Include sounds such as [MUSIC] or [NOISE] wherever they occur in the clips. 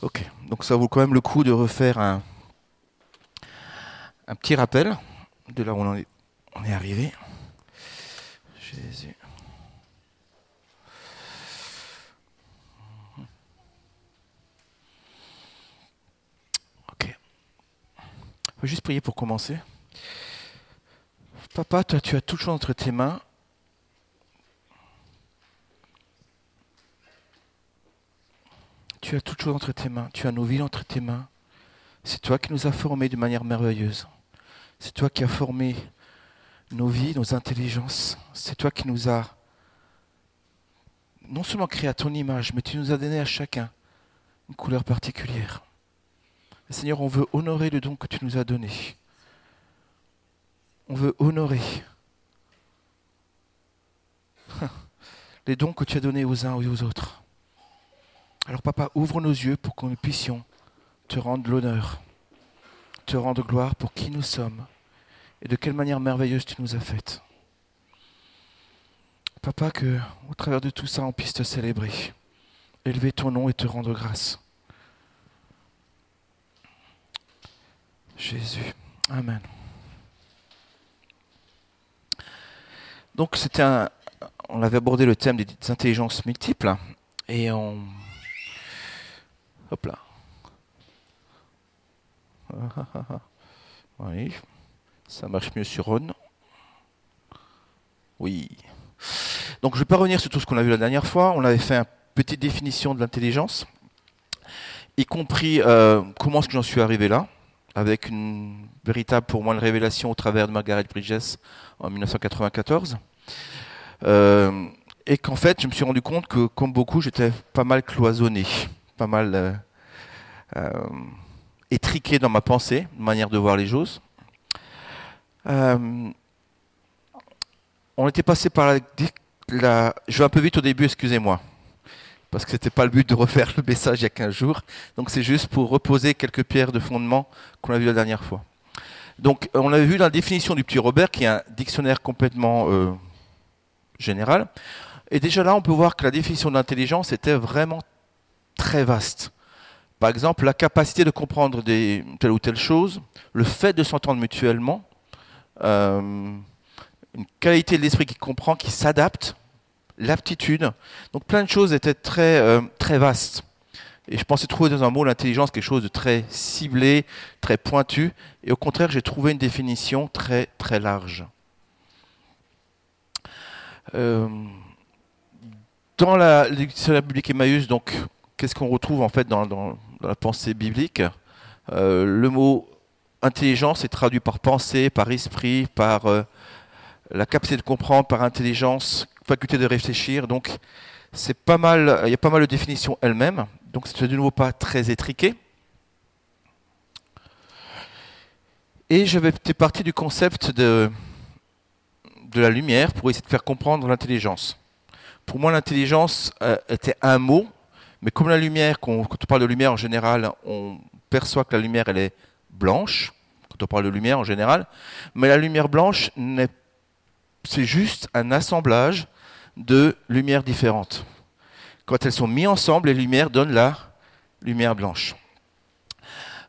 Ok, donc ça vaut quand même le coup de refaire un, un petit rappel de là où on, est, arrivé. Jésus. Ok. On va juste prier pour commencer. Papa, toi, tu as toute chose entre tes mains. Tu as toute chose entre tes mains. Tu as nos vies entre tes mains. C'est toi qui nous as formés de manière merveilleuse. C'est toi qui as formé nos vies, nos intelligences. C'est toi qui nous as non seulement créé à ton image, mais tu nous as donné à chacun une couleur particulière. Seigneur, on veut honorer le don que tu nous as donné. On veut honorer [LAUGHS] les dons que tu as donnés aux uns et aux autres. Alors papa, ouvre nos yeux pour que nous puissions te rendre l'honneur, te rendre gloire pour qui nous sommes et de quelle manière merveilleuse tu nous as faites. Papa, que au travers de tout ça, on puisse te célébrer, élever ton nom et te rendre grâce. Jésus. Amen. Donc c'était un, on avait abordé le thème des intelligences multiples et on, hop là. Oui, ça marche mieux sur On. Oui. Donc je ne vais pas revenir sur tout ce qu'on a vu la dernière fois. On avait fait une petite définition de l'intelligence, y compris euh, comment est-ce j'en suis arrivé là, avec une véritable pour moi une révélation au travers de Margaret Bridges en 1994. Euh, et qu'en fait, je me suis rendu compte que, comme beaucoup, j'étais pas mal cloisonné, pas mal euh, euh, étriqué dans ma pensée, manière de voir les choses. on était passé par la, la, Je vais un peu vite au début, excusez-moi. Parce que ce n'était pas le but de refaire le message il y a 15 jours. Donc c'est juste pour reposer quelques pierres de fondement qu'on a vu la dernière fois. Donc on avait vu la définition du petit Robert, qui est un dictionnaire complètement général. Et déjà là, on peut voir que la définition de l'intelligence était vraiment très vaste. Par exemple, la capacité de comprendre telle ou telle chose, le fait de s'entendre mutuellement, euh, une qualité de l'esprit qui comprend, qui s'adapte, l'aptitude. Donc plein de choses étaient très, euh, très vastes. Et je pensais trouver dans un mot l'intelligence quelque chose de très ciblé, très pointu. Et au contraire, j'ai trouvé une définition très, très large. Euh, dans la dictionnaire biblique Emmaüs, donc, qu'est-ce qu'on retrouve en fait dans, la pensée biblique euh, Le mot intelligence est traduit par pensée, par esprit, par euh, la capacité de comprendre, par intelligence, faculté de réfléchir. Donc. Il y a pas mal de définitions elles-mêmes. Donc, c'est de nouveau pas très étriqué. Et été parti du concept de de la lumière pour essayer de faire comprendre l'intelligence. Pour moi, l'intelligence euh, était un mot, mais comme la lumière, quand on parle de lumière en général, on perçoit que la lumière, elle est blanche, quand on parle de lumière en général, mais la lumière blanche, c'est juste un assemblage de lumières différentes. Quand elles sont mises ensemble, les lumières donnent la lumière blanche.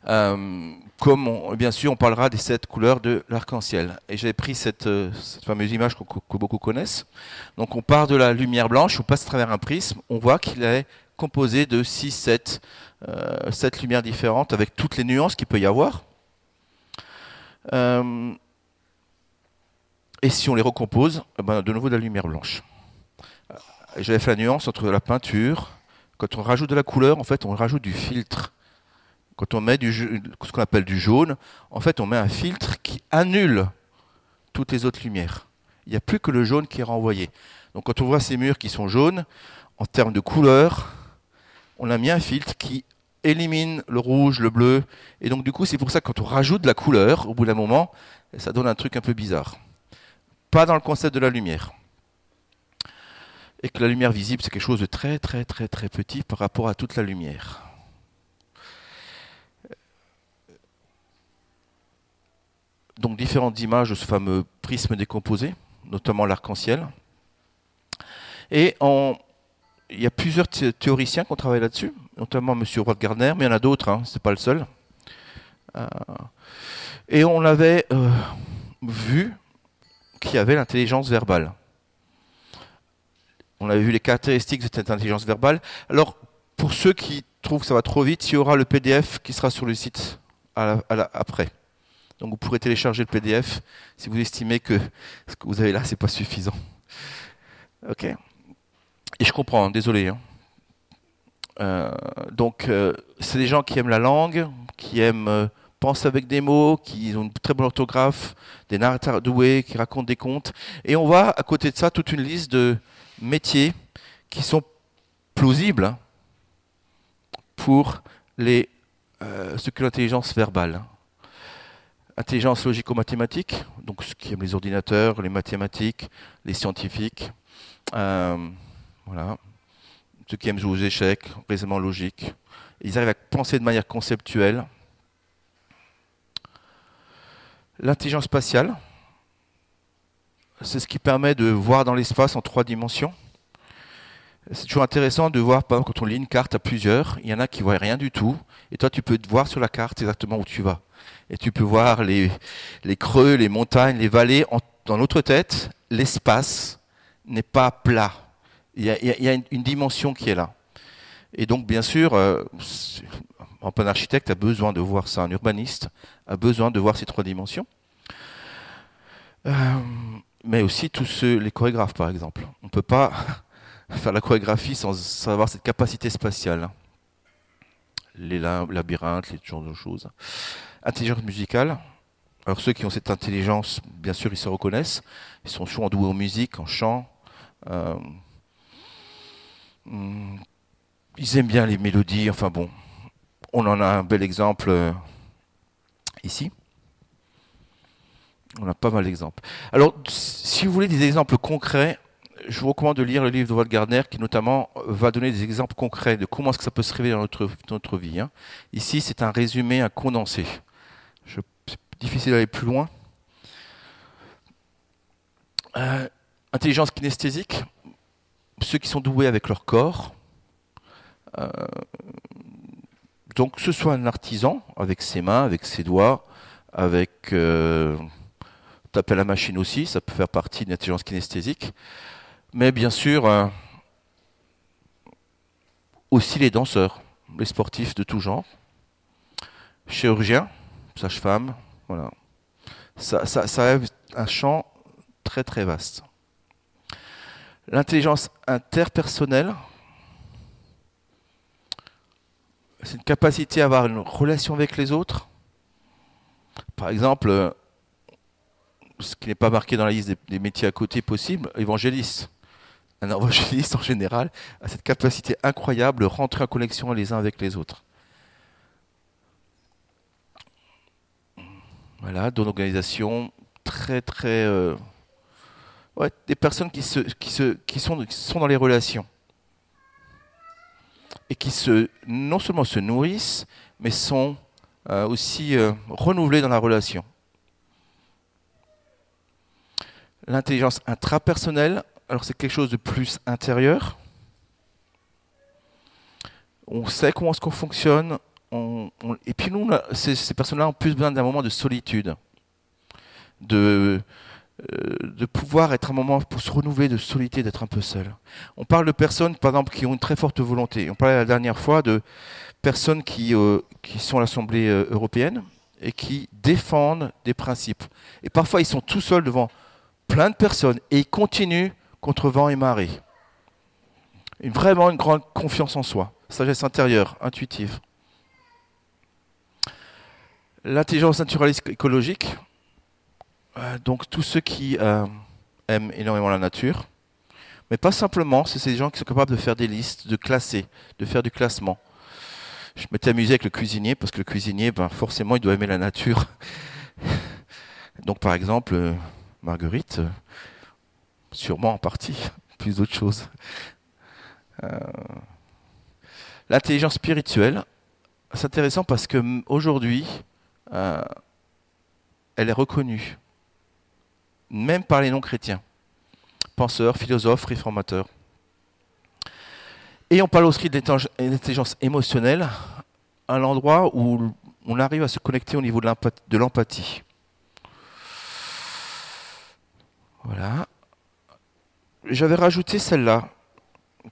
Euh, comme bien sûr on parlera des sept couleurs de l'arc-en-ciel. Et j'ai pris cette, euh, fameuse image que, beaucoup connaissent. Donc on part de la lumière blanche, on passe à travers un prisme, on voit qu'il est composé de 6, 7, euh, lumières différentes avec toutes les nuances qu'il peut y avoir. Euh, et si on les recompose, eh ben, de nouveau de la lumière blanche. J'avais fait la nuance entre la peinture, quand on rajoute de la couleur, en fait on rajoute du filtre quand on met ce qu'on appelle du jaune, en fait, on met un filtre qui annule toutes les autres lumières. Il n'y a plus que le jaune qui est renvoyé. Donc quand on voit ces murs qui sont jaunes, en termes de couleur, on a mis un filtre qui élimine le rouge, le bleu. Et donc du coup, c'est pour ça que quand on rajoute de la couleur, au bout d'un moment, ça donne un truc un peu bizarre. Pas dans le concept de la lumière. Et que la lumière visible, c'est quelque chose de très très très très petit par rapport à toute la lumière. donc différentes images de ce fameux prisme décomposé, notamment l'arc-en-ciel. Et il y a plusieurs théoriciens qui ont travaillé là-dessus. notamment M. Rod Gardner, mais il y en a d'autres, hein, c'est pas le seul. et on avait vu qu'il y avait l'intelligence verbale. On avait vu les caractéristiques de cette intelligence verbale. Alors, pour ceux qui trouvent que ça va trop vite, il y aura le PDF qui sera sur le site après. Donc vous pourrez télécharger le PDF si vous estimez que ce que vous avez là, c'est pas suffisant. Ok. Et je comprends, hein, désolé. Hein. Euh, donc euh, c'est des gens qui aiment la langue, qui aiment euh, penser avec des mots, qui ont une très bonne orthographe, des narrateurs doués, qui racontent des contes. Et on voit à côté de ça toute une liste de métiers qui sont plausibles hein, pour les, ce que l'intelligence verbale intelligence logico-mathématique, donc ce qui aime les ordinateurs, les mathématiques, les scientifiques, voilà, ceux qui aiment jouer aux échecs, raisonnement logique. Ils arrivent à penser de manière conceptuelle. L'intelligence spatiale, c'est ce qui permet de voir dans l'espace en trois dimensions. C'est toujours intéressant de voir, par exemple, quand on lit une carte à plusieurs, il y en a qui ne voient rien du tout, et toi tu peux voir sur la carte exactement où tu vas et tu peux voir les, les creux, les montagnes, les vallées. dans notre tête, l'espace n'est pas plat. Il y, a, une dimension qui est là. Et donc, bien sûr, euh, un architecte a besoin de voir ça, un urbaniste a besoin de voir ces trois dimensions. Euh, mais aussi tous ceux, les chorégraphes, par exemple. On ne peut pas [LAUGHS] faire la chorégraphie sans, avoir cette capacité spatiale. Les labyrinthes, les choses. Intelligence musicale. Alors ceux qui ont cette intelligence, bien sûr, ils se reconnaissent. Ils sont souvent doués en musique, en chant. Euh, ils aiment bien les mélodies. Enfin bon, on en a un bel exemple euh, ici. On a pas mal d'exemples. Alors, si vous voulez des exemples concrets, je vous recommande de lire le livre de Walt Gardner qui notamment va donner des exemples concrets de comment est-ce que ça peut se révéler dans notre, notre vie. Hein. Ici, c'est un résumé, un condensé. C'est difficile d'aller plus loin. Euh, intelligence kinesthésique, ceux qui sont doués avec leur corps. Euh, donc, que ce soit un artisan avec ses mains, avec ses doigts, avec euh, taper la machine aussi, ça peut faire partie d'une intelligence kinesthésique. Mais bien sûr, euh, aussi les danseurs, les sportifs de tout genre, chirurgiens, sage-femme, voilà. Ça, ça, ça un champ très très vaste. L'intelligence interpersonnelle, c'est une capacité à avoir une relation avec les autres. Par exemple, euh, ce qui n'est pas marqué dans la liste des, métiers à côté possibles, évangéliste. Un évangéliste en général a cette capacité incroyable de rentrer en connexion les uns avec les autres. Voilà, dans l'organisation très très euh, des personnes qui sont dans les relations et qui non seulement se nourrissent mais sont euh, aussi euh, renouvelées dans la relation. L'intelligence intrapersonnelle, alors c'est quelque chose de plus intérieur. On sait comment est-ce qu'on fonctionne, et puis nous, ces, personnes-là ont plus besoin d'un moment de solitude, de, de pouvoir être un moment pour se renouveler, de solitude, d'être un peu seul. On parle de personnes, par exemple, qui ont une très forte volonté. On parlait la dernière fois de personnes qui, euh, sont à l'Assemblée euh, européenne et qui défendent des principes. Et parfois, ils sont tout seuls devant plein de personnes et ils continuent contre vent et marée. vraiment une grande confiance en soi, sagesse intérieure, intuitive. L'intelligence naturaliste écologique, euh, donc tous ceux qui euh, aiment énormément la nature, mais pas simplement, c'est ces gens qui sont capables de faire des listes, de classer, de faire du classement. Je m'étais amusé avec le cuisinier, parce que le cuisinier, ben, forcément, il doit aimer la nature. [LAUGHS] donc par exemple, euh, Marguerite, sûrement en partie, [LAUGHS] plus d'autres choses. L'intelligence spirituelle, c'est intéressant parce que aujourd'hui, euh, elle est reconnue, même par les non-chrétiens, penseurs, philosophes, réformateurs. Et on parle aussi de l'intelligence émotionnelle, à l'endroit où on arrive à se connecter au niveau de l'empathie. Voilà. J'avais rajouté celle-là,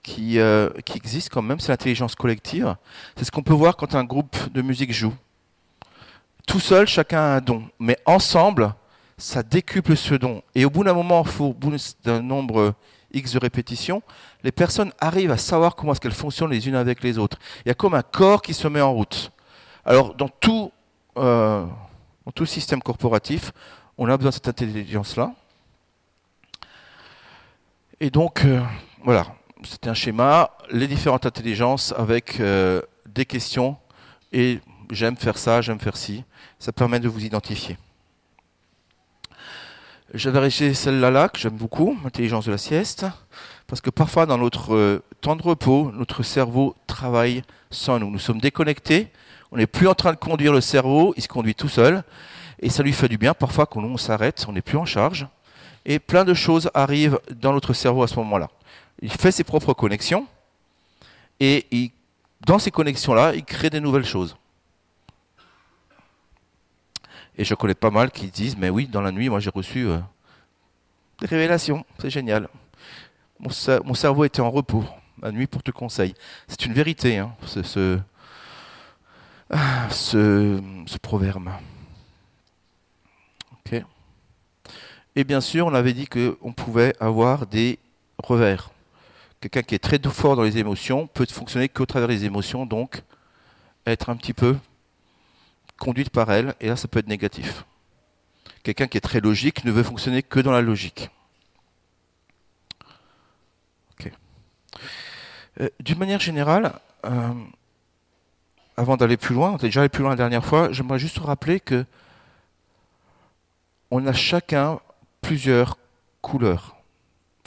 qui, euh, qui existe quand même, c'est l'intelligence collective. C'est ce qu'on peut voir quand un groupe de musique joue. Tout seul, chacun a un don, mais ensemble, ça décuple ce don. Et au bout d'un moment, au bout d'un nombre X de répétitions, les personnes arrivent à savoir comment est-ce qu'elles fonctionnent les unes avec les autres. Il y a comme un corps qui se met en route. Alors, dans tout, euh, dans tout système corporatif, on a besoin de cette intelligence-là. Et donc, euh, voilà, c'est un schéma, les différentes intelligences avec euh, des questions et j'aime faire ça, j'aime faire ci. Ça permet de vous identifier. J'avais réussi celle-là là, que j'aime beaucoup, l'intelligence de la sieste, parce que parfois dans notre euh, temps de repos, notre cerveau travaille sans nous. Nous sommes déconnectés, on n'est plus en train de conduire le cerveau, il se conduit tout seul, et ça lui fait du bien parfois quand on s'arrête, on n'est plus en charge, et plein de choses arrivent dans notre cerveau à ce moment-là. Il fait ses propres connexions, et dans ces connexions-là, il crée des nouvelles choses. Et je connais pas mal qui disent, mais oui, dans la nuit, moi j'ai reçu euh, des révélations, c'est génial. Mon, cerveau était en repos, la nuit pour te conseil. C'est une vérité, hein, ce, ce, proverbe. Et bien sûr, on avait dit qu'on pouvait avoir des revers. Quelqu'un qui est très fort dans les émotions peut fonctionner qu'au travers des émotions, donc être un petit peu conduite par elle, et là ça peut être négatif. Quelqu'un qui est très logique ne veut fonctionner que dans la logique. Euh, d'une manière générale, euh, avant d'aller plus loin, on est déjà allé plus loin la dernière fois, j'aimerais juste rappeler que on a chacun plusieurs couleurs.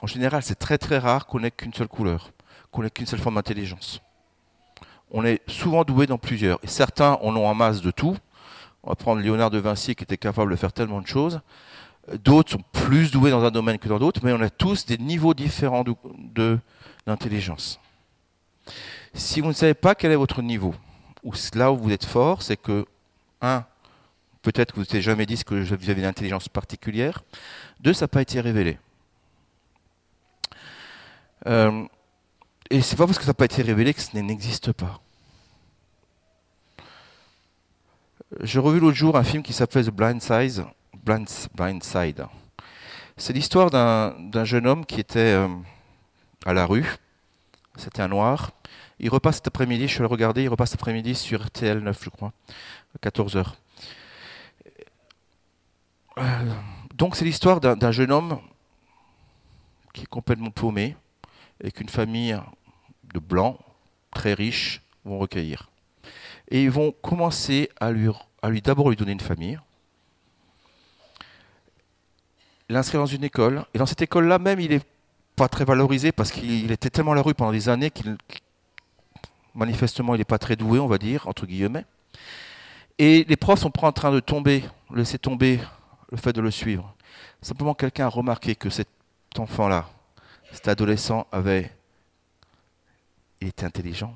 En général, c'est très très rare qu'on ait qu'une seule couleur, qu'on ait qu'une seule forme d'intelligence on est souvent doué dans plusieurs. Et certains en ont en masse de tout. On va prendre Léonard de Vinci qui était capable de faire tellement de choses. D'autres sont plus doués dans un domaine que dans d'autres, mais on a tous des niveaux différents d'intelligence. Si vous ne savez pas quel est votre niveau, ou là où vous êtes fort, c'est que, un, peut-être que vous n'avez jamais dit que vous avez une intelligence particulière. Deux, ça n'a pas été révélé. Euh, et c'est pas parce que ça n'a pas été révélé que ce n'existe pas. J'ai revu l'autre jour un film qui s'appelle The Blind Side. Blind, Side. C'est l'histoire d'un jeune homme qui était euh, à la rue. C'était un noir. Il repasse cet après-midi, je suis allé regarder, il repasse cet après-midi sur TL9, je crois, à 14h. Euh, donc c'est l'histoire d'un jeune homme qui est complètement paumé, avec une famille de blancs très riches vont recueillir. Et ils vont commencer à lui, d'abord lui donner une famille, l'inscrire dans une école. Et dans cette école-là, même, il n'est pas très valorisé parce qu'il était tellement la rue pendant des années qu'il, manifestement, il n'est pas très doué, on va dire, entre guillemets. Et les profs sont pas en train de tomber, laisser tomber le fait de le suivre. Simplement, quelqu'un a remarqué que cet enfant-là, cet adolescent, avait il était intelligent.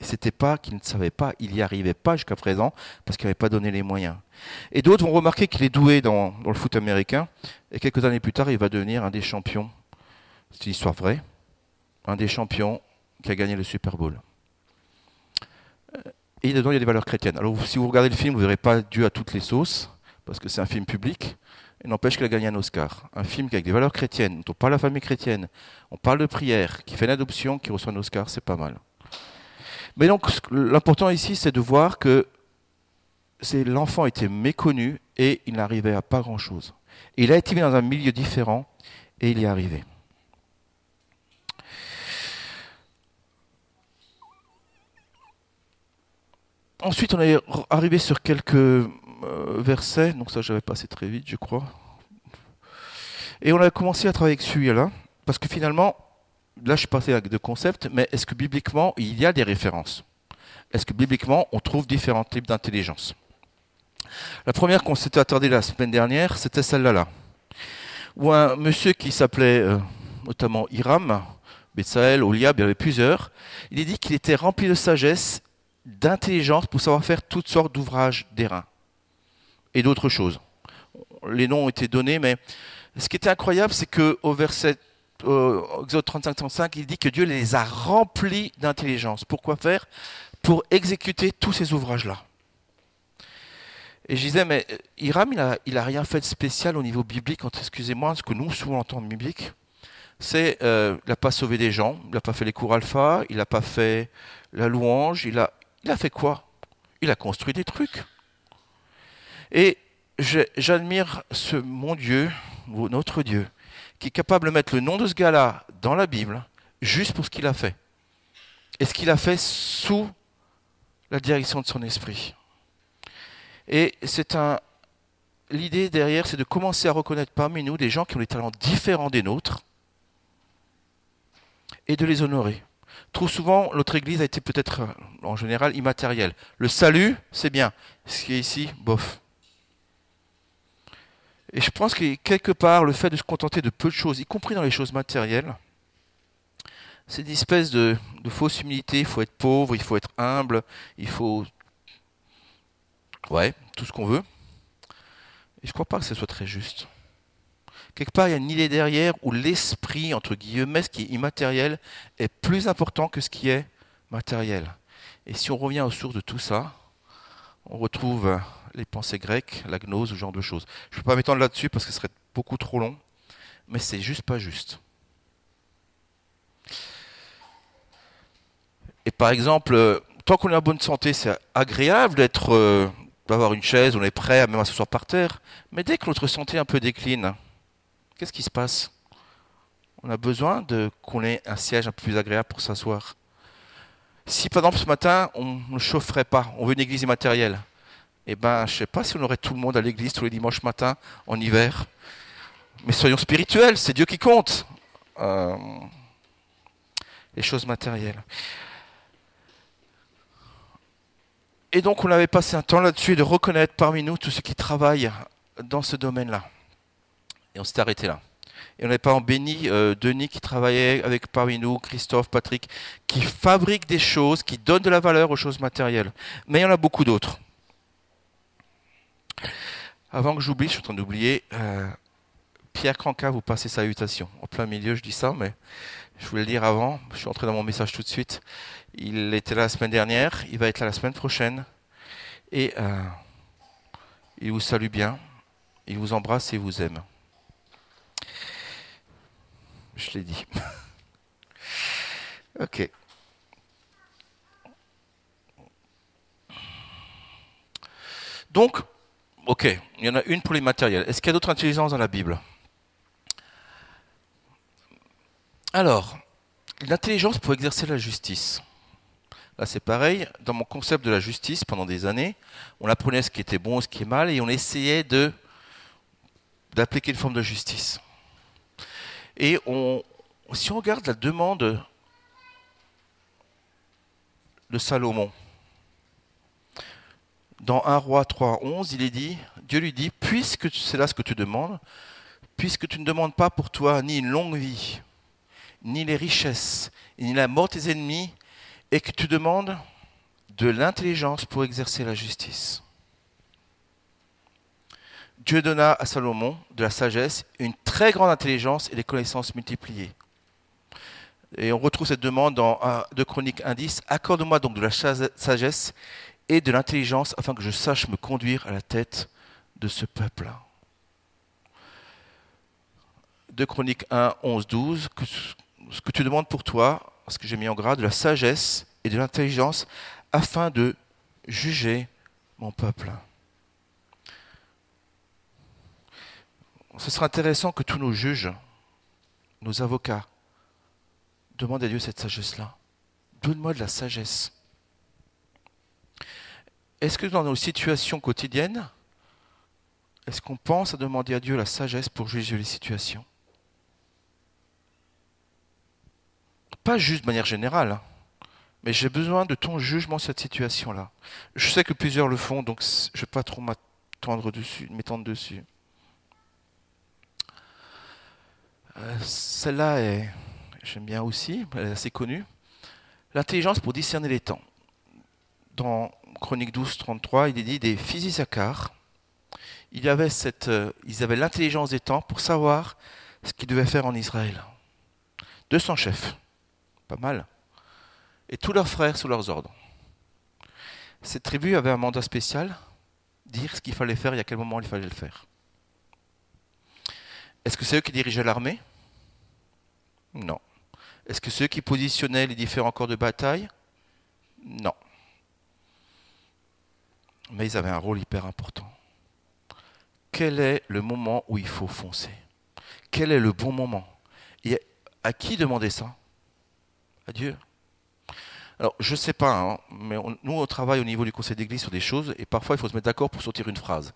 Et c'était pas qu'il ne savait pas, il n'y arrivait pas jusqu'à présent parce qu'il n'avait pas donné les moyens. Et d'autres vont remarquer qu'il est doué dans, le foot américain et quelques années plus tard, il va devenir un des champions. C'est une histoire vraie. Un des champions qui a gagné le Super Bowl. Et dedans, il y a des valeurs chrétiennes. Alors, si vous regardez le film, vous ne verrez pas Dieu à toutes les sauces, parce que c'est un film public. N'empêche qu'il a gagné un Oscar. Un film avec des valeurs chrétiennes, dont on parle de la famille chrétienne, on parle de prière, qui fait l'adoption, qui reçoit un Oscar, c'est pas mal. Mais donc, l'important ici, c'est de voir que l'enfant était méconnu et il n'arrivait à pas grand-chose. Il a été mis dans un milieu différent et il y est arrivé. Ensuite, on est arrivé sur quelques verset, donc ça j'avais passé très vite, je crois. Et on a commencé à travailler avec celui-là, parce que finalement, là je suis passé deux concepts, mais est-ce que bibliquement il y a des références? Est-ce que bibliquement on trouve différents types d'intelligence? La première qu'on s'était attardé la semaine dernière, c'était celle-là, là, où un monsieur qui s'appelait euh, notamment Hiram Betsaël, Oliab, il y avait plusieurs. Il est dit qu'il était rempli de sagesse, d'intelligence pour savoir faire toutes sortes d'ouvrages d'airain et d'autres choses. Les noms ont été donnés, mais ce qui était incroyable, c'est qu'au verset Exode 35-35, il dit que Dieu les a remplis d'intelligence. Pourquoi faire? Pour exécuter tous ces ouvrages-là. Et je disais, mais euh, Hiram, il n'a a rien fait de spécial au niveau biblique, excusez-moi, ce que nous souvent entendons biblique, c'est euh, n'a pas sauvé des gens, il n'a pas fait les cours alpha, il n'a pas fait la louange, il a fait quoi? Il a construit des trucs. Et j'admire ce mon Dieu, notre Dieu, qui est capable de mettre le nom de ce gars-là dans la Bible, juste pour ce qu'il a fait. Et ce qu'il a fait sous la direction de son esprit. Et c'est un. L'idée derrière, c'est de commencer à reconnaître parmi nous des gens qui ont des talents différents des nôtres et de les honorer. Trop souvent, notre Église a été peut-être en général immatérielle. Le salut, c'est bien. Ce qui est ici, bof. Et je pense que quelque part, le fait de se contenter de peu de choses, y compris dans les choses matérielles, c'est une espèce de, fausse humilité. Il faut être pauvre, il faut être humble, il faut. Ouais, tout ce qu'on veut. Et je ne crois pas que ce soit très juste. Quelque part, il y a une idée derrière où l'esprit, entre guillemets, ce qui est immatériel, est plus important que ce qui est matériel. Et si on revient aux sources de tout ça, on retrouve les pensées grecques, la gnose, ce genre de choses. Je ne peux pas m'étendre là-dessus parce que ce serait beaucoup trop long, mais c'est juste pas juste. Et par exemple, euh, tant qu'on est en bonne santé, c'est agréable d'être, euh, d'avoir une chaise, on est prêt à même à s'asseoir par terre. Mais dès que notre santé un peu décline, qu'est-ce qui se passe? On a besoin de qu'on ait un siège un peu plus agréable pour s'asseoir. Si par exemple ce matin on ne chaufferait pas, on veut une église immatérielle, eh ben, je ne sais pas si on aurait tout le monde à l'église tous les dimanches matins en hiver. Mais soyons spirituels, c'est Dieu qui compte. Euh, les choses matérielles. Et donc on avait passé un temps là-dessus de reconnaître parmi nous tous ceux qui travaillent dans ce domaine-là. Et on s'est arrêté là. Et on n'avait pas en béni euh, Denis qui travaillait avec parmi nous, Christophe, Patrick, qui fabriquent des choses, qui donnent de la valeur aux choses matérielles. Mais il y en a beaucoup d'autres. Avant que j'oublie, je suis en train d'oublier, euh, Pierre Cranca vous passez salutation. En plein milieu, je dis ça, mais je voulais le dire avant. Je suis entré dans mon message tout de suite. Il était là la semaine dernière, il va être là la semaine prochaine. Et euh, il vous salue bien, il vous embrasse et vous aime. Je l'ai dit. [LAUGHS] ok. Donc, ok, il y en a une pour les matériels. Est-ce qu'il y a d'autres intelligences dans la Bible? Alors, l'intelligence pour exercer la justice. Là, c'est pareil. Dans mon concept de la justice, pendant des années, on apprenait ce qui était bon, ce qui est mal, et on essayait de d'appliquer une forme de justice. Et on, si on regarde la demande de Salomon, dans 1 roi 3, 11, il est dit, Dieu lui dit, puisque c'est là ce que tu demandes, puisque tu ne demandes pas pour toi ni une longue vie, ni les richesses, ni la mort de tes ennemis, et que tu demandes de l'intelligence pour exercer la justice. Dieu donna à Salomon de la sagesse, une très grande intelligence et des connaissances multipliées. Et on retrouve cette demande dans 2 Chroniques 1.10. Accorde-moi donc de la sagesse et de l'intelligence afin que je sache me conduire à la tête de ce peuple-là. 2 Chroniques 1, 11, 12, que ce que tu demandes pour toi, ce que j'ai mis en gras, de la sagesse et de l'intelligence afin de juger mon peuple. Ce sera intéressant que tous nos juges, nos avocats, demandent à Dieu cette sagesse-là. Donne-moi de la sagesse. Est-ce que dans nos situations quotidiennes, est-ce qu'on pense à demander à Dieu la sagesse pour juger les situations? Pas juste de manière générale, hein, mais j'ai besoin de ton jugement sur cette situation-là. Je sais que plusieurs le font, donc je ne vais pas trop m'étendre dessus. Euh, celle-là est, j'aime bien aussi, elle est assez connue. L'intelligence pour discerner les temps. Dans Chronique 12, 33, il est dit des fils d'Isaacar, il y avait cette, euh, ils avaient l'intelligence des temps pour savoir ce qu'ils devaient faire en Israël. 200 chefs, pas mal, et tous leurs frères sous leurs ordres. Cette tribu avait un mandat spécial, dire ce qu'il fallait faire et à quel moment il fallait le faire. Est-ce que c'est eux qui dirigeaient l'armée? Non. Est-ce que c'est eux qui positionnaient les différents corps de bataille? Non. Mais ils avaient un rôle hyper important. Quel est le moment où il faut foncer? Quel est le bon moment? Et à qui demander ça? À Dieu. Alors, je ne sais pas, hein, mais nous, on travaille au niveau du conseil d'église sur des choses, et parfois, il faut se mettre d'accord pour sortir une phrase.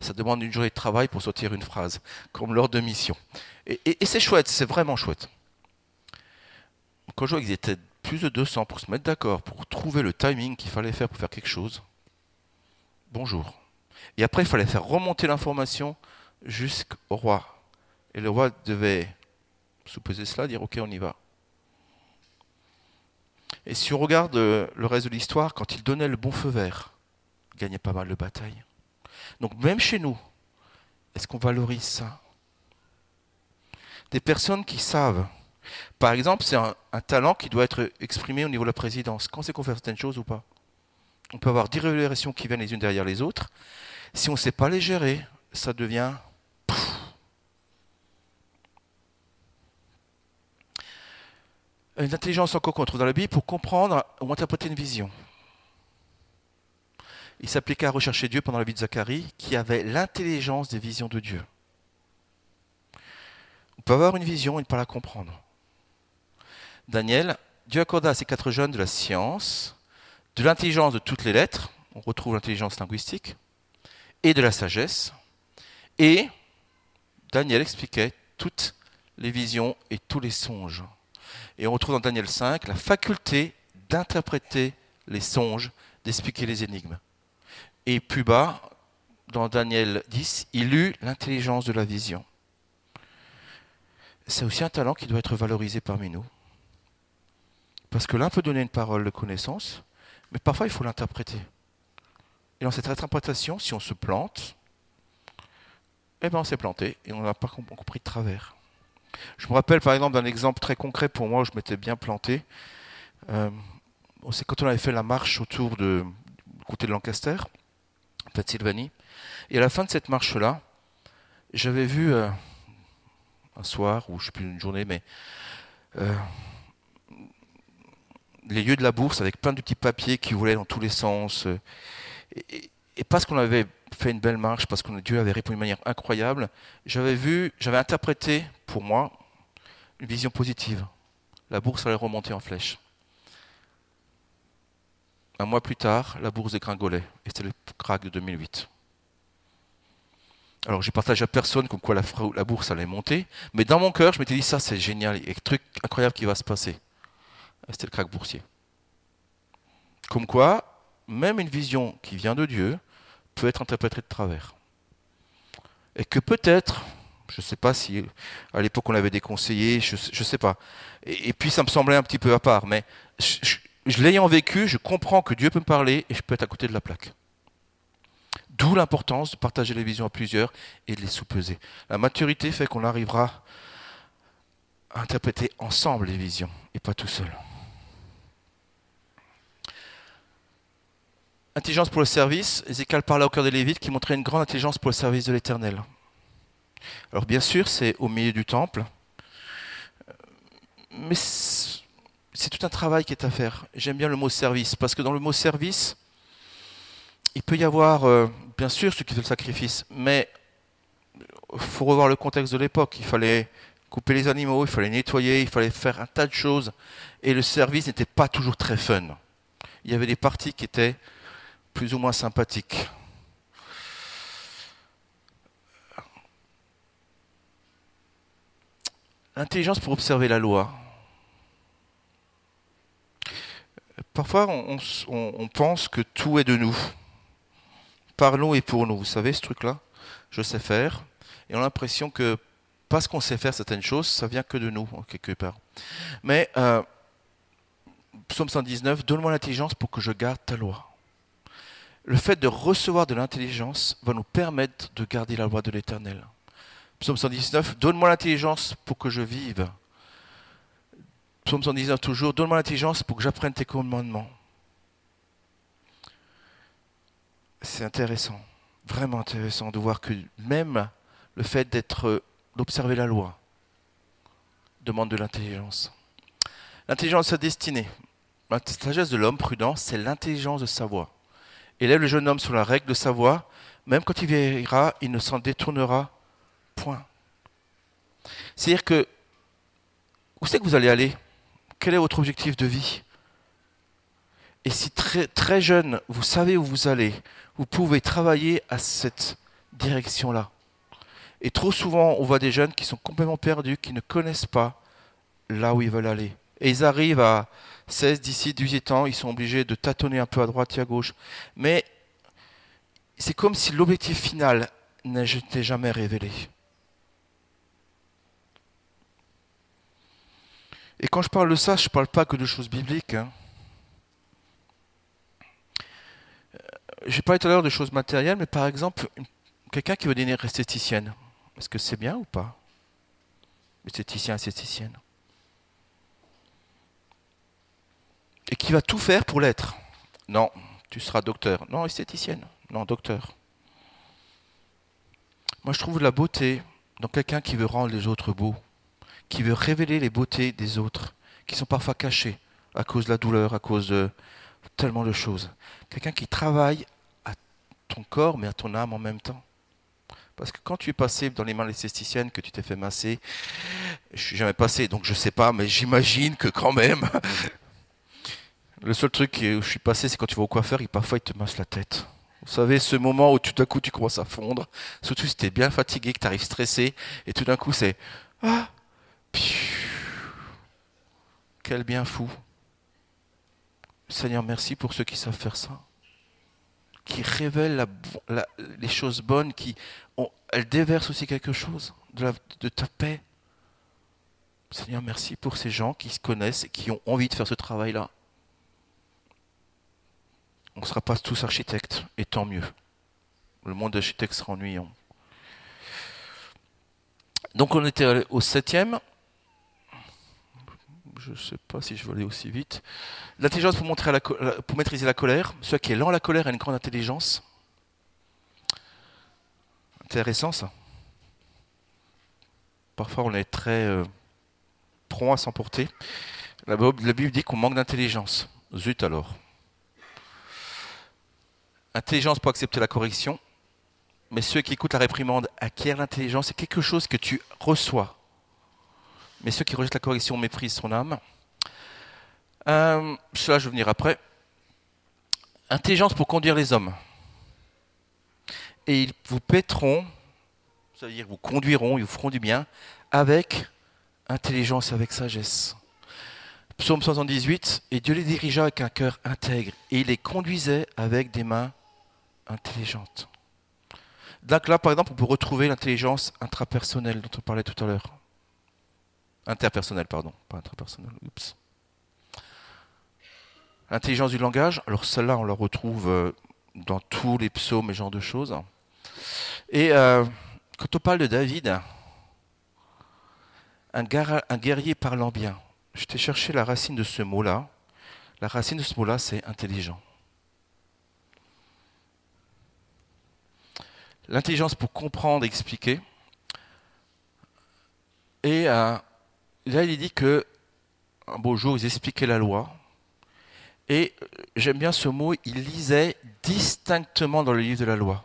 Ça demande une journée de travail pour sortir une phrase, comme lors de mission. Et, c'est chouette, c'est vraiment chouette. Quand je vois qu'ils étaient plus de 200 pour se mettre d'accord, pour trouver le timing qu'il fallait faire pour faire quelque chose, bonjour. Et après, il fallait faire remonter l'information jusqu'au roi. Et le roi devait sous-peser cela, dire ok, on y va. Et si on regarde euh, le reste de l'histoire, quand il donnait le bon feu vert, il gagnait pas mal de batailles. Donc même chez nous, est-ce qu'on valorise ça? Des personnes qui savent. Par exemple, c'est un, talent qui doit être exprimé au niveau de la présidence. Quand c'est qu'on fait certaines choses ou pas? On peut avoir des révélations qui viennent les unes derrière les autres. Si on ne sait pas les gérer, ça devient une intelligence encore qu'on trouve dans la Bible pour comprendre ou interpréter une vision. Il s'appliqua à rechercher Dieu pendant la vie de Zacharie, qui avait l'intelligence des visions de Dieu. On peut avoir une vision et ne pas la comprendre. Daniel, Dieu accorda à ces quatre jeunes de la science, de l'intelligence de toutes les lettres, on retrouve l'intelligence linguistique, et de la sagesse, et Daniel expliquait toutes les visions et tous les songes. Et on retrouve dans Daniel 5 la faculté d'interpréter les songes, d'expliquer les énigmes. Et plus bas, dans Daniel 10, il eut l'intelligence de la vision. C'est aussi un talent qui doit être valorisé parmi nous. Parce que l'un peut donner une parole de connaissance, mais parfois il faut l'interpréter. Et dans cette interprétation, si on se plante, eh bien on s'est planté et on n'a pas compris de travers. Je me rappelle par exemple d'un exemple très concret pour moi où je m'étais bien planté. Euh, c'est quand on avait fait la marche autour du côté de Lancaster, Pennsylvanie. Et à la fin de cette marche-là, j'avais vu euh, un soir, ou je ne sais plus une journée, mais euh, les lieux de la bourse avec plein de petits papiers qui voulaient dans tous les sens. Et, et parce qu'on avait fait une belle marche, parce que Dieu avait répondu de manière incroyable, j'avais vu, j'avais interprété pour moi une vision positive. La bourse allait remonter en flèche. Un mois plus tard, la bourse dégringolait, et c'était le crack de 2008. Alors j'ai partagé à personne comme quoi la, la, bourse allait monter, mais dans mon cœur, je m'étais dit ça c'est génial, il y a un truc incroyable qui va se passer. C'était le crack boursier. Comme quoi, même une vision qui vient de Dieu peut être interprétée de travers. Et que peut-être, je ne sais pas si à l'époque on l'avait déconseillé, je ne sais pas. Et, puis ça me semblait un petit peu à part, mais je, l'ayant vécu, je comprends que Dieu peut me parler et je peux être à côté de la plaque. D'où l'importance de partager les visions à plusieurs et de les sous-peser. La maturité fait qu'on arrivera à interpréter ensemble les visions et pas tout seul. Intelligence pour le service, Ézéchiel parla au cœur des Lévites qui montrait une grande intelligence pour le service de l'Éternel. Alors bien sûr, c'est au milieu du temple, mais c'est tout un travail qui est à faire. J'aime bien le mot service, parce que dans le mot service, il peut y avoir, euh, bien sûr, ceux qui font le sacrifice, mais il faut revoir le contexte de l'époque. Il fallait couper les animaux, il fallait nettoyer, il fallait faire un tas de choses, et le service n'était pas toujours très fun. Il y avait des parties qui étaient plus ou moins sympathique. L'intelligence pour observer la loi. Parfois, on, pense que tout est de nous. Par nous et pour nous. Vous savez ce truc-là Je sais faire. Et on a l'impression que parce qu'on sait faire certaines choses, ça vient que de nous, quelque part. Mais, euh, psaume 119, donne-moi l'intelligence pour que je garde ta loi. Le fait de recevoir de l'intelligence va nous permettre de garder la loi de l'Éternel. Psaume 119, donne-moi l'intelligence pour que je vive. Psaume 119 toujours, donne-moi l'intelligence pour que j'apprenne tes commandements. C'est intéressant, vraiment intéressant de voir que même le fait d'être, d'observer la loi demande de l'intelligence. L'intelligence est destinée. La sagesse de l'homme prudent, c'est l'intelligence de sa voix. Élève le jeune homme sur la règle de sa voix, même quand il vieillira, il ne s'en détournera point. C'est-à-dire que, où c'est que vous allez aller? Quel est votre objectif de vie? Et si très, très jeune, vous savez où vous allez, vous pouvez travailler à cette direction-là. Et trop souvent, on voit des jeunes qui sont complètement perdus, qui ne connaissent pas là où ils veulent aller. Et ils arrivent à 16, 17, 18 ans, ils sont obligés de tâtonner un peu à droite et à gauche. Mais c'est comme si l'objectif final n'était jamais révélé. Et quand je parle de ça, je ne parle pas que de choses bibliques. Hein. Euh, j'ai parlé tout à l'heure de choses matérielles, mais par exemple, quelqu'un qui veut devenir esthéticienne, est-ce que c'est bien ou pas? Esthéticien, esthéticienne. Et qui va tout faire pour l'être. Non, tu seras docteur. Non, esthéticienne. Non, docteur. Moi, je trouve la beauté dans quelqu'un qui veut rendre les autres beaux qui veut révéler les beautés des autres, qui sont parfois cachées à cause de la douleur, à cause de tellement de choses. Quelqu'un qui travaille à ton corps, mais à ton âme en même temps. Parce que quand tu es passé dans les mains l'esthéticienne, que tu t'es fait masser, je suis jamais passé, donc je sais pas, mais j'imagine que quand même. [LAUGHS] Le seul truc où je suis passé, c'est quand tu vas au coiffeur, il parfois il te masse la tête. Vous savez, ce moment où tout d'un coup tu commences à fondre, surtout si tu es bien fatigué, que tu arrives stressé, et tout d'un coup c'est Ah, quel bien fou. Seigneur, merci pour ceux qui savent faire ça. Qui révèlent les choses bonnes, qui elles déversent aussi quelque chose de ta paix. Seigneur, merci pour ces gens qui se connaissent et qui ont envie de faire ce travail-là. On ne sera pas tous architectes, et tant mieux. Le monde d'architectes sera ennuyant. Donc on était au septième je ne sais pas si je vais aller aussi vite. L'intelligence pour, maîtriser la colère. Celui qui est lent la colère a une grande intelligence. Intéressant ça. Parfois on est très euh, prompt à s'emporter. La Bible dit qu'on manque d'intelligence. Zut alors. Intelligence pour accepter la correction. Mais ceux qui écoutent la réprimande acquièrent l'intelligence. C'est quelque chose que tu reçois mais ceux qui rejettent la correction méprisent son âme. Euh, cela, je vais venir après. Intelligence pour conduire les hommes. Et ils vous péteront, c'est-à-dire vous conduiront, ils vous feront du bien, avec intelligence avec sagesse. Psaume 78, et Dieu les dirigea avec un cœur intègre, et il les conduisait avec des mains intelligentes. Donc là, par exemple, on peut retrouver l'intelligence intrapersonnelle dont on parlait tout à l'heure. Interpersonnel, pardon, pas intrapersonnel. Oups. L'intelligence du langage, alors celle-là, on la retrouve euh, dans tous les psaumes et ce genre de choses. Et euh, quand on parle de David, un guerrier parlant bien, je t'ai cherché la racine de ce mot-là. La racine de ce mot-là, c'est intelligent. L'intelligence pour comprendre, expliquer. Et euh, là, il dit que un beau jour, ils expliquaient la loi. Et j'aime bien ce mot, il lisait distinctement dans le livre de la loi.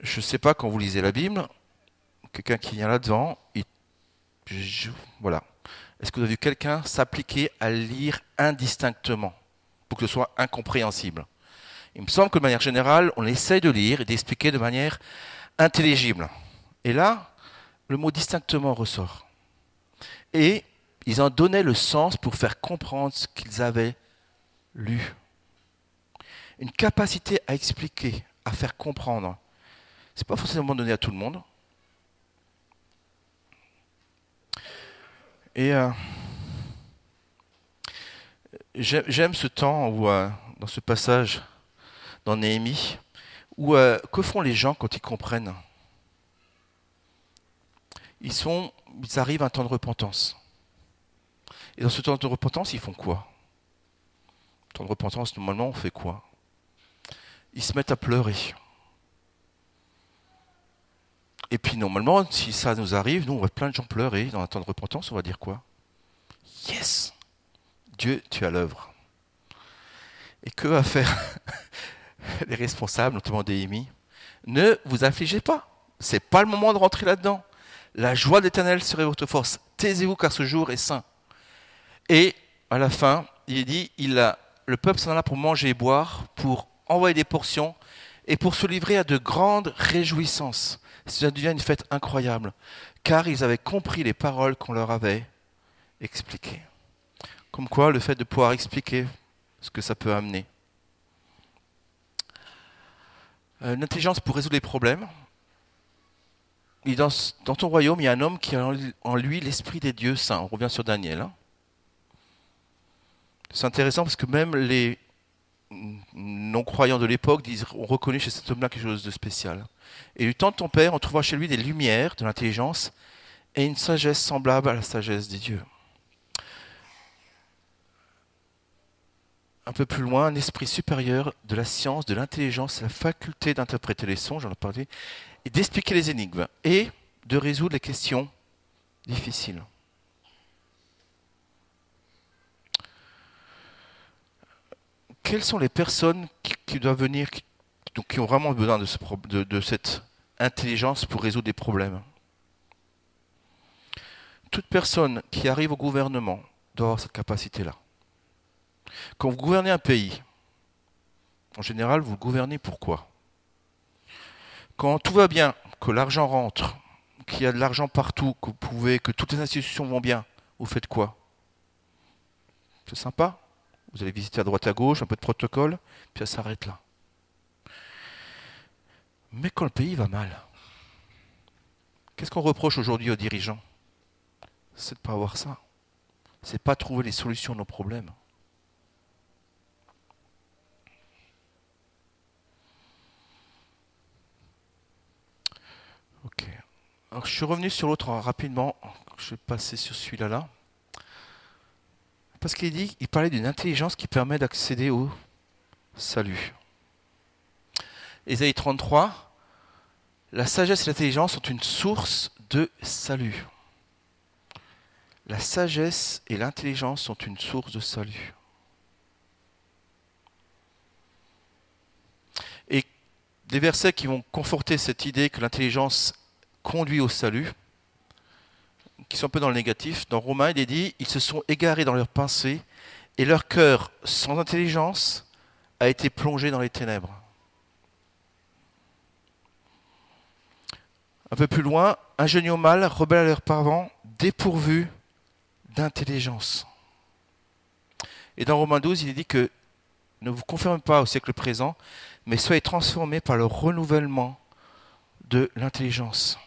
Je ne sais pas quand vous lisez la Bible, quelqu'un qui vient là-devant, voilà. Est-ce que vous avez vu quelqu'un s'appliquer à lire indistinctement pour que ce soit incompréhensible? Il me semble que de manière générale, on essaye de lire et d'expliquer de manière intelligible. Et là, le mot distinctement ressort et ils en donnaient le sens pour faire comprendre ce qu'ils avaient lu. Une capacité à expliquer, à faire comprendre. Ce n'est pas forcément donné à tout le monde. Et euh, j'aime ce temps où, euh, dans ce passage, dans Néhémie, où euh, que font les gens quand ils comprennent? Ils, sont, ils arrivent à un temps de repentance. Et dans ce temps de repentance, ils font quoi? Temps de repentance, normalement, on fait quoi? Ils se mettent à pleurer. Et puis normalement, si ça nous arrive, nous, on voit plein de gens pleurer dans un temps de repentance, on va dire quoi? Yes Dieu, tu as l'œuvre. Et que va faire [LAUGHS] les responsables, notamment Déhémie Ne vous affligez pas. C'est pas le moment de rentrer là-dedans. La joie d'éternel serait votre force. Taisez-vous car ce jour est saint. Et à la fin, il dit, il le peuple s'en alla pour manger et boire, pour envoyer des portions et pour se livrer à de grandes réjouissances. Ça devient une fête incroyable, car ils avaient compris les paroles qu'on leur avait expliquées. Comme quoi, le fait de pouvoir expliquer ce que ça peut amener. Euh, une intelligence pour résoudre les problèmes. dans, dans, ton royaume, il y a un homme qui a en lui l'esprit des dieux saints. On revient sur Daniel. Hein. C'est intéressant parce que même les non-croyants de l'époque disent on reconnaît chez cet homme-là quelque chose de spécial. Et du temps de ton père, on trouvera chez lui des lumières, de l'intelligence et une sagesse semblable à la sagesse des dieux. Un peu plus loin, un esprit supérieur de la science, de l'intelligence, la faculté d'interpréter les sons, j'en ai parlé, et d'expliquer les énigmes, et de résoudre les questions difficiles. Quelles sont les personnes qui, doivent venir, qui, ont vraiment besoin de cette intelligence pour résoudre des problèmes? Toute personne qui arrive au gouvernement doit avoir cette capacité-là. Quand vous gouvernez un pays, en général, vous gouvernez pourquoi Quand tout va bien, que l'argent rentre, qu'il y a de l'argent partout, que vous pouvez, que toutes les institutions vont bien, vous faites quoi? C'est sympa. Vous allez visiter à droite à gauche, un peu de protocole, puis ça s'arrête là. Mais quand le pays va mal, qu'est-ce qu'on reproche aujourd'hui aux dirigeants? C'est de ne pas avoir ça. C'est de pas trouver les solutions à nos problèmes. Ok. Je suis revenu sur l'autre rapidement. Je vais passer sur celui-là. Là. Parce qu'il dit, il parlait d'une intelligence qui permet d'accéder au salut. Ésaïe 33, la sagesse et l'intelligence sont une source de salut. La sagesse et l'intelligence sont une source de salut. des versets qui vont conforter cette idée que l'intelligence conduit au salut, qui sont un peu dans le négatif. Dans Romains, il est dit ils se sont égarés dans leurs pensées et leur cœur, sans intelligence, a été plongé dans les ténèbres. Un peu plus loin, ingénieux mal, rebelles à leurs parents, dépourvus d'intelligence. Et dans Romains 12, il est dit que ne vous confirmez pas au siècle présent, mais soyez transformés par le renouvellement de l'intelligence,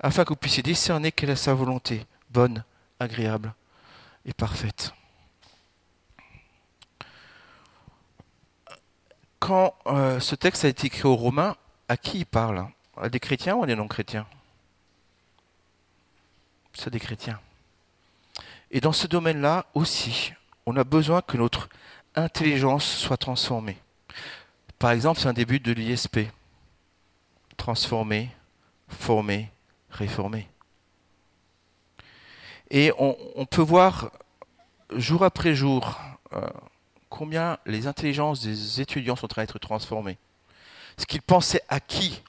afin que vous puissiez discerner quelle est sa volonté, bonne, agréable et parfaite. Quand euh, ce texte a été écrit aux Romains, à qui il parle? À des chrétiens ou à des non-chrétiens? C'est des chrétiens. Et dans ce domaine-là aussi, on a besoin que notre intelligence soit transformée. Par exemple, c'est un début de l'ISP. Transformer, former, réformer. Et on, peut voir jour après jour euh, combien les intelligences des étudiants sont en train d'être transformées. Ce qu'ils pensaient acquis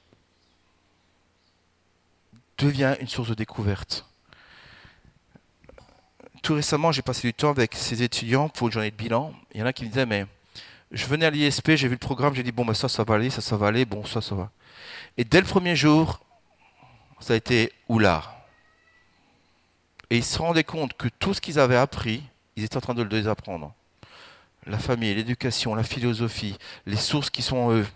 devient une source de découverte. Tout récemment, j'ai passé du temps avec ces étudiants pour une journée de bilan. Il y en a qui me disaient, mais je venais à l'ISP, j'ai vu le programme, j'ai dit, bon, ben ça, ça va aller, ça, ça va aller, bon, ça, ça va. Et dès le premier jour, ça a été oula. Et ils se rendaient compte que tout ce qu'ils avaient appris, ils étaient en train de le désapprendre. La famille, l'éducation, la philosophie, les sources qui sont en eux.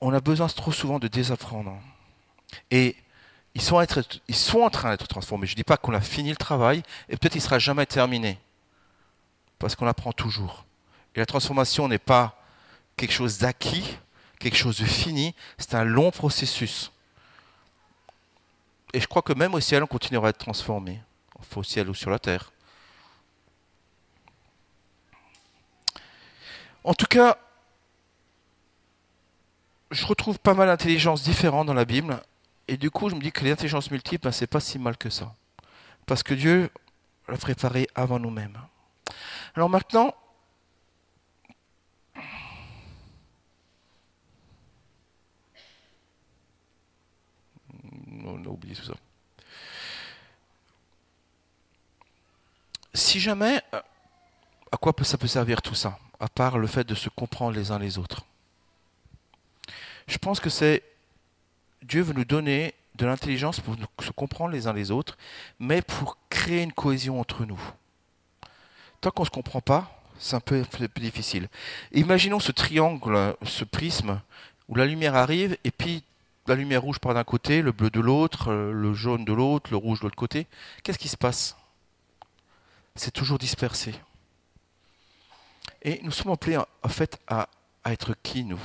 On a besoin trop souvent de désapprendre. Et ils sont, ils sont en train d'être transformés. Je ne dis pas qu'on a fini le travail, et peut-être il ne sera jamais terminé, parce qu'on apprend toujours. Et la transformation n'est pas quelque chose d'acquis, quelque chose de fini, c'est un long processus. Et je crois que même au ciel, on continuera à être transformé, au ciel ou sur la terre. En tout cas, je retrouve pas mal d'intelligences différentes dans la Bible, et du coup, je me dis que l'intelligence multiple, ben, c'est pas si mal que ça. Parce que Dieu l'a préparé avant nous-mêmes. Alors maintenant, on a oublié tout ça. Si jamais, à quoi ça peut servir tout ça, à part le fait de se comprendre les uns les autres? Je pense que c'est Dieu veut nous donner de l'intelligence pour se comprendre les uns les autres, mais pour créer une cohésion entre nous. Tant qu'on ne se comprend pas, c'est un peu plus difficile. Imaginons ce triangle, ce prisme, où la lumière arrive, et puis la lumière rouge part d'un côté, le bleu de l'autre, le jaune de l'autre, le rouge de l'autre côté. Qu'est-ce qui se passe? C'est toujours dispersé. Et nous sommes appelés en fait à, être qui, nous?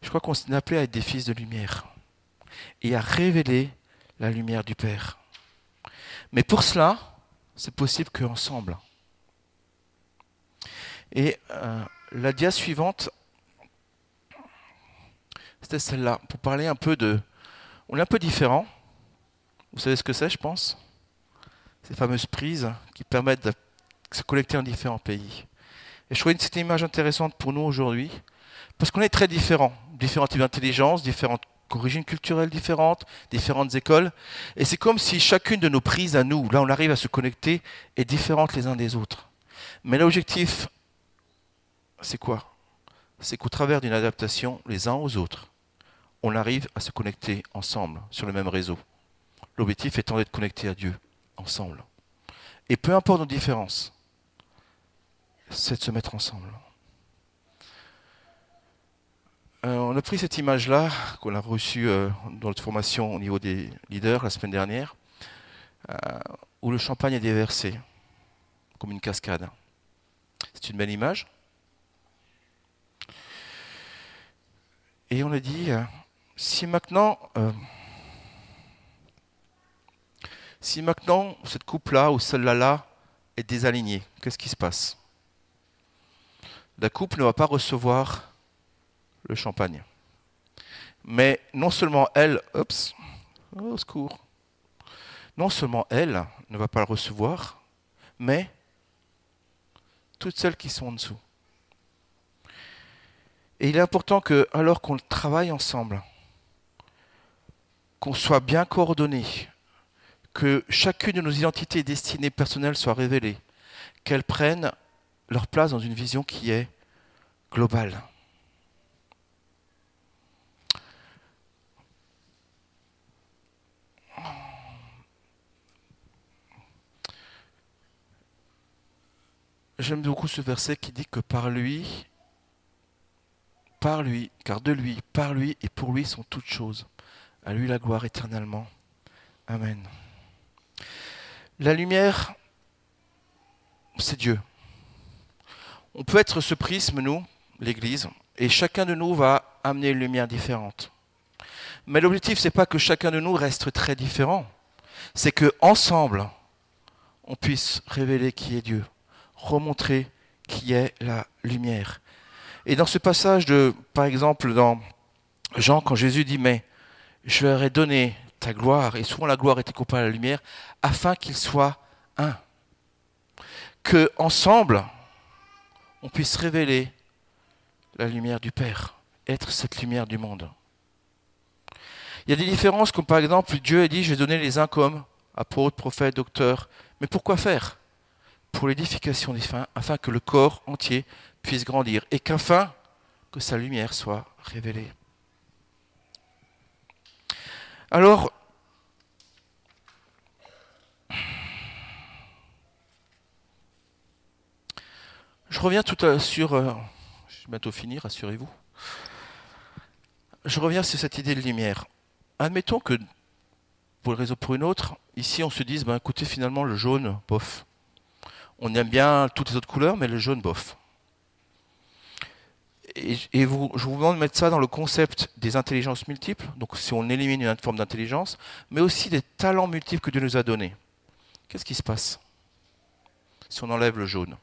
Je crois qu'on s'est appelé à être des fils de lumière et à révéler la lumière du Père. Mais pour cela, c'est possible qu'ensemble. Et euh, la dia suivante, celle-là, pour parler un peu de... On est un peu différent. Vous savez ce que c'est, je pense? Ces fameuses prises qui permettent de se connecter en différents pays. Et je trouvais une, image intéressante pour nous aujourd'hui, parce qu'on est très différents différents types d'intelligence, différentes origines culturelles différentes, différentes écoles. Et c'est comme si chacune de nos prises à nous, là on arrive à se connecter, est différente les uns des autres. Mais l'objectif, c'est quoi? C'est qu'au travers d'une adaptation les uns aux autres, on arrive à se connecter ensemble sur le même réseau. L'objectif étant d'être connecté à Dieu ensemble. Et peu importe nos différences, c'est de se mettre ensemble. Euh, on a pris cette image-là, qu'on a reçue euh, dans notre formation au niveau des leaders la semaine dernière, euh, où le champagne est déversé, comme une cascade. C'est une belle image. Et on a dit, si maintenant, si maintenant cette coupe-là ou celle-là là est désalignée, qu'est-ce qui se passe? La coupe ne va pas recevoir le champagne. Mais non seulement elle, oups, au secours, non seulement elle ne va pas le recevoir, mais toutes celles qui sont en dessous. Et il est important que, alors qu'on travaille ensemble, qu'on soit bien coordonnés, que chacune de nos identités destinées personnelles soit révélée, qu'elles prennent leur place dans une vision qui est globale. J'aime beaucoup ce verset qui dit que par lui, par lui, car de lui, par lui et pour lui sont toutes choses. À lui la gloire éternellement. Amen. La lumière, c'est Dieu. On peut être ce prisme, nous, l'Église, et chacun de nous va amener une lumière différente. Mais l'objectif, c'est pas que chacun de nous reste très différent. C'est que ensemble, on puisse révéler qui est Dieu remontrer qui est la lumière. Et dans ce passage de, par exemple, dans Jean, quand Jésus dit, mais je leur ai donné ta gloire, et souvent la gloire était comparée à la lumière, afin qu'ils soient un. Que ensemble, on puisse révéler la lumière du Père, être cette lumière du monde. Il y a des différences, comme par exemple, Dieu a dit, je vais donner les uns comme apôtres, prophètes, docteurs. Mais pourquoi faire? Pour l'édification des fins, afin que le corps entier puisse grandir, et qu'afin que sa lumière soit révélée. Alors, je reviens tout à, sur... Euh, je vais bientôt finir, rassurez-vous. Je reviens sur cette idée de lumière. admettons que pour une raison ou pour une autre, ici on se dise, ben, écoutez, finalement, le jaune, bof. On aime bien toutes les autres couleurs, mais le jaune, bof. Et, je vous demande de mettre ça dans le concept des intelligences multiples, donc si on élimine une forme d'intelligence, mais aussi des talents multiples que Dieu nous a donnés. Qu'est-ce qui se passe si on enlève le jaune?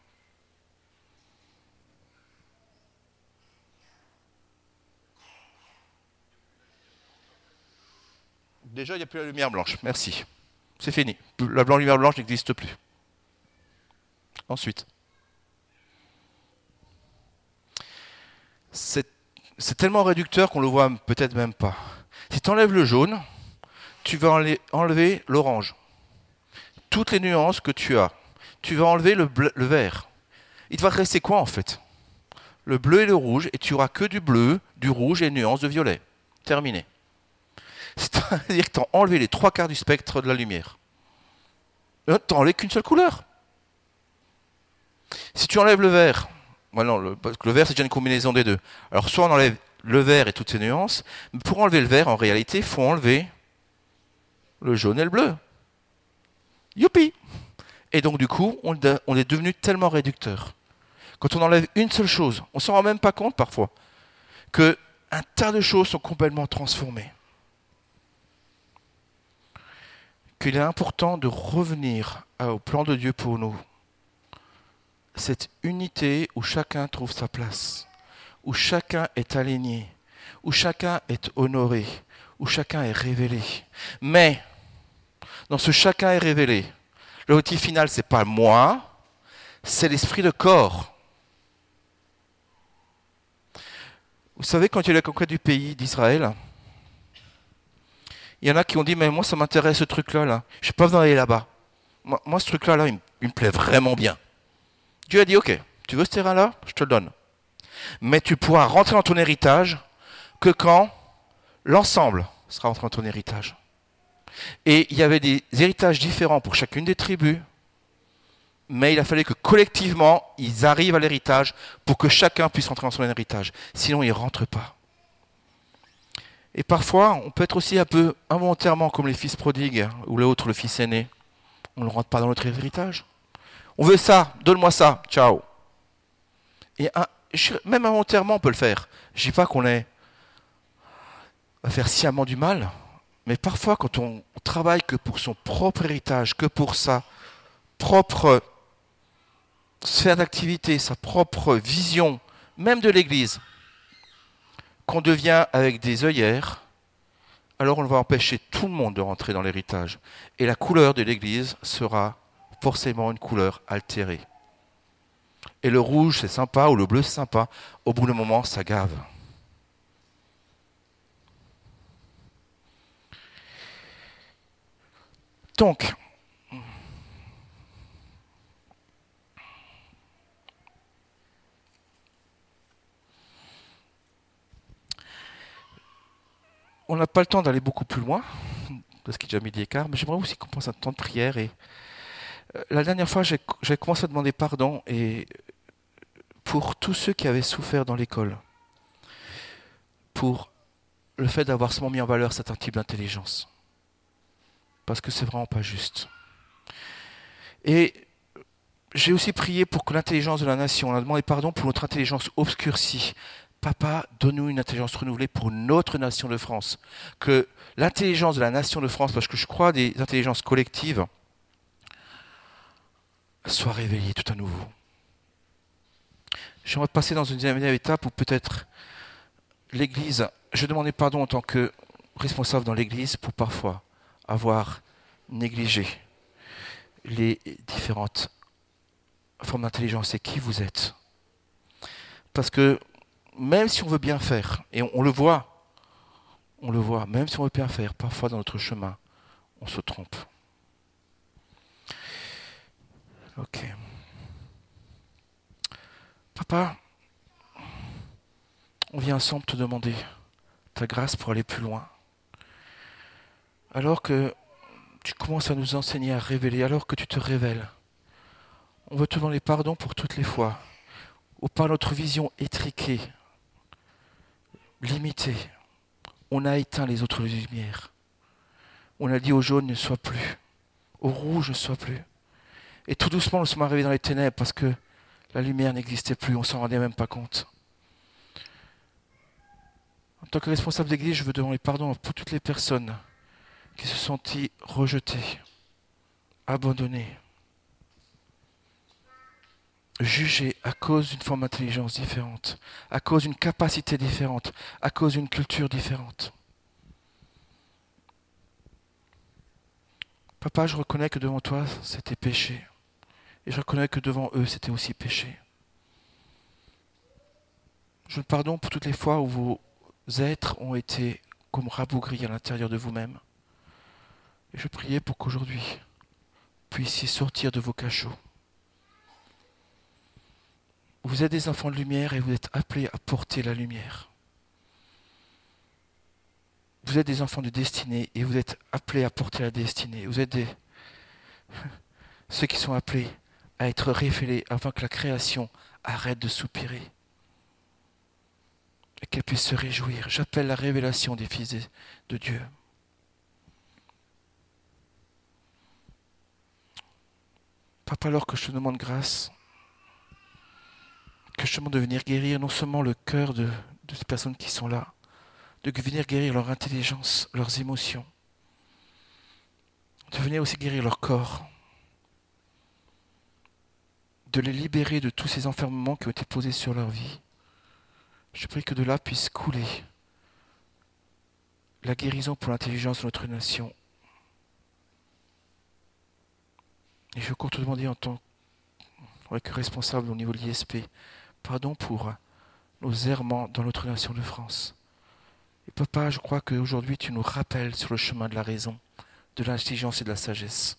Déjà, il n'y a plus la lumière blanche. Merci. C'est fini. La lumière blanche n'existe plus. Ensuite. C'est tellement réducteur qu'on le voit peut-être même pas. Si tu enlèves le jaune, tu vas enlever l'orange. Toutes les nuances que tu as. Tu vas enlever le, vert. Il te va rester quoi en fait? Le bleu et le rouge, et tu auras que du bleu, du rouge et une nuance de violet. Terminé. [LAUGHS] C'est-à-dire que tu as enlevé les trois quarts du spectre de la lumière. Euh, tu n'enlèves qu'une seule couleur. Si tu enlèves le vert, le, vert c'est déjà une combinaison des deux. Alors soit on enlève le vert et toutes ses nuances, mais pour enlever le vert, en réalité, il faut enlever le jaune et le bleu. Youpi Et donc du coup, on, est devenu tellement réducteur. Quand on enlève une seule chose, on s'en rend même pas compte parfois, que un tas de choses sont complètement transformées. qu'il est important de revenir au plan de Dieu pour nous. Cette unité où chacun trouve sa place, où chacun est aligné, où chacun est honoré, où chacun est révélé. Mais, dans ce chacun est révélé, le motif final, c'est pas moi, c'est l'esprit de corps. Vous savez, quand il y a eu la du pays d'Israël, il y en a qui ont dit, mais moi, ça m'intéresse ce truc-là. Là. Je n'ai pas besoin d'aller là-bas. Moi, ce truc-là, là, il, me plaît vraiment bien. Dieu a dit, ok, tu veux ce terrain-là? Je te le donne. Mais tu pourras rentrer dans ton héritage que quand l'ensemble sera rentré dans ton héritage. Et il y avait des héritages différents pour chacune des tribus, mais il a fallu que collectivement, ils arrivent à l'héritage pour que chacun puisse rentrer dans son héritage. Sinon, ils ne rentrent pas. Et parfois, on peut être aussi un peu involontairement comme les fils prodigues ou l'autre, le fils aîné. On ne rentre pas dans notre héritage. On veut ça, donne-moi ça, ciao. Et même involontairement, on peut le faire. Je ne dis pas qu'on est à faire sciemment du mal, mais parfois, quand on travaille que pour son propre héritage, que pour sa propre sphère d'activité, sa propre vision, même de l'Église, qu'on devient avec des œillères, alors on va empêcher tout le monde de rentrer dans l'héritage. Et la couleur de l'Église sera forcément une couleur altérée. Et le rouge, c'est sympa, ou le bleu, c'est sympa. Au bout d'un moment, ça gave. Donc, on n'a pas le temps d'aller beaucoup plus loin, parce qu'il est déjà midi et quart, mais j'aimerais aussi qu'on pense à un temps de prière. Et, la dernière fois, j'ai commencé à demander pardon et pour tous ceux qui avaient souffert dans l'école, pour le fait d'avoir seulement mis en valeur certains types d'intelligence. Parce que c'est vraiment pas juste. Et j'ai aussi prié pour que l'intelligence de la nation, on a demandé pardon pour notre intelligence obscurcie, Papa, donne-nous une intelligence renouvelée pour notre nation de France. Que l'intelligence de la nation de France, parce que je crois des intelligences collectives, soit réveillée tout à nouveau. J'aimerais passer dans une deuxième étape où peut-être l'Église, je demandais pardon en tant que responsable dans l'Église pour parfois avoir négligé les différentes formes d'intelligence et qui vous êtes. Parce que même si on veut bien faire, et on, le voit, on le voit, même si on veut bien faire, parfois dans notre chemin, on se trompe. Ok. Papa, on vient ensemble te demander ta grâce pour aller plus loin. Alors que tu commences à nous enseigner à révéler, alors que tu te révèles, on veut te demander pardon pour toutes les fois où par notre vision étriquée, limité on a éteint les autres lumières. On a dit au jaune ne sois plus, au rouge ne sois plus. Et tout doucement, nous sommes arrivés dans les ténèbres parce que la lumière n'existait plus, on s'en rendait même pas compte. En tant que responsable d'église, je veux demander pardon pour toutes les personnes qui se sont senties rejetées, abandonnées, jugées à cause d'une forme d'intelligence différente, à cause d'une capacité différente, à cause d'une culture différente. Papa, je reconnais que devant toi, c'était péché. Et je reconnais que devant eux, c'était aussi péché. Je pardon pour toutes les fois où vos êtres ont été comme rabougris à l'intérieur de vous-même. Et je priais pour qu'aujourd'hui, puissiez sortir de vos cachots. Vous êtes des enfants de lumière et vous êtes appelés à porter la lumière. Vous êtes des enfants de destinée et vous êtes appelés à porter la destinée. Vous êtes des... [LAUGHS] ceux qui sont appelés à être révélés avant que la création arrête de soupirer et qu'elle puisse se réjouir. J'appelle la révélation des fils de Dieu. Papa, alors que je te demande grâce, que je te demande de venir guérir non seulement le cœur de, de ces personnes qui sont là, de venir guérir leur intelligence, leurs émotions, de venir aussi guérir leur corps, de les libérer de tous ces enfermements qui ont été posés sur leur vie. Je prie que de là puisse couler la guérison pour l'intelligence de notre nation. Et je compte te demander en tant que responsable au niveau de l'ISP, pardon pour nos errements dans notre nation de France. Et papa, je crois qu'aujourd'hui tu nous rappelles sur le chemin de la raison, de l'intelligence et de la sagesse.